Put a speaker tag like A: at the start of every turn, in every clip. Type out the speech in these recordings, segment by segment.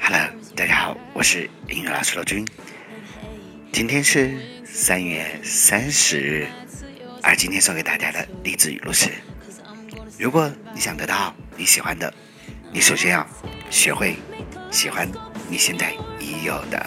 A: Hello，大家好，我是英语老师罗军。今天是三月三十日，而今天送给大家的励志语录是：如果你想得到你喜欢的，你首先要学会喜欢你现在已有的。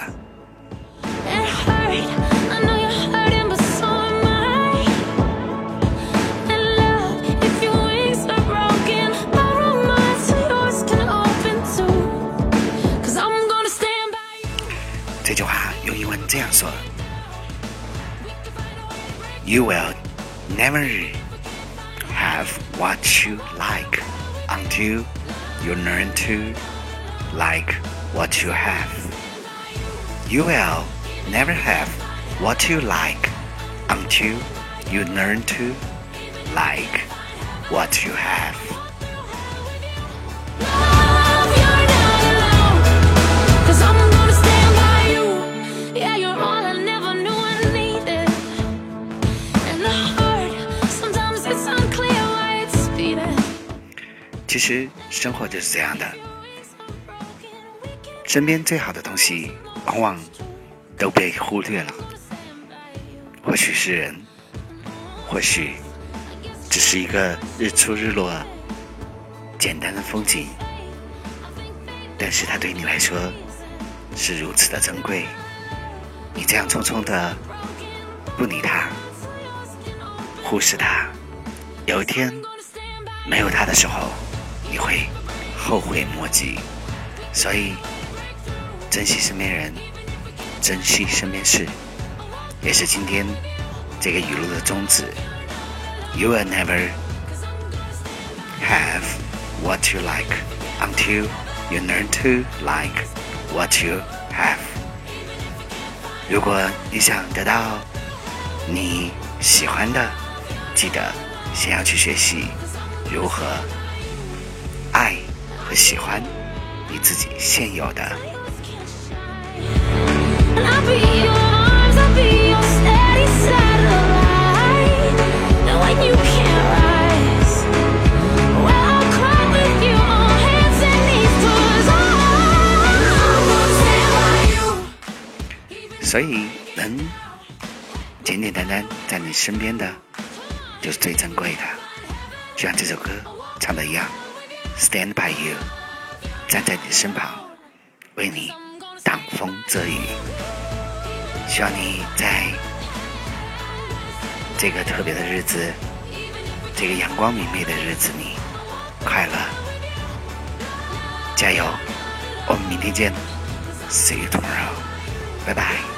B: dancer. You
A: will never have what you like until you learn to like what you have. You will never have what you like until you learn to like what you have. 其实生活就是这样的，身边最好的东西往往都被忽略了。或许是人，或许只是一个日出日落简单的风景，但是它对你来说是如此的珍贵。你这样匆匆的不理它，忽视它，有一天没有它的时候，你会后悔莫及。所以，珍惜身边人，珍惜身边事，也是今天这个语录的宗旨。You will never have what you like until you learn to like what you have。如果你想得到你喜欢的，记得先要去学习如何爱和喜欢你自己现有的。所以能简简单单在你身边的。就是最珍贵的。就像这首歌唱的一样，Stand by you，站在你身旁，为你挡风遮雨。希望你在这个特别的日子，这个阳光明媚的日子里，快乐，加油！我们明天见，See you tomorrow 拜拜。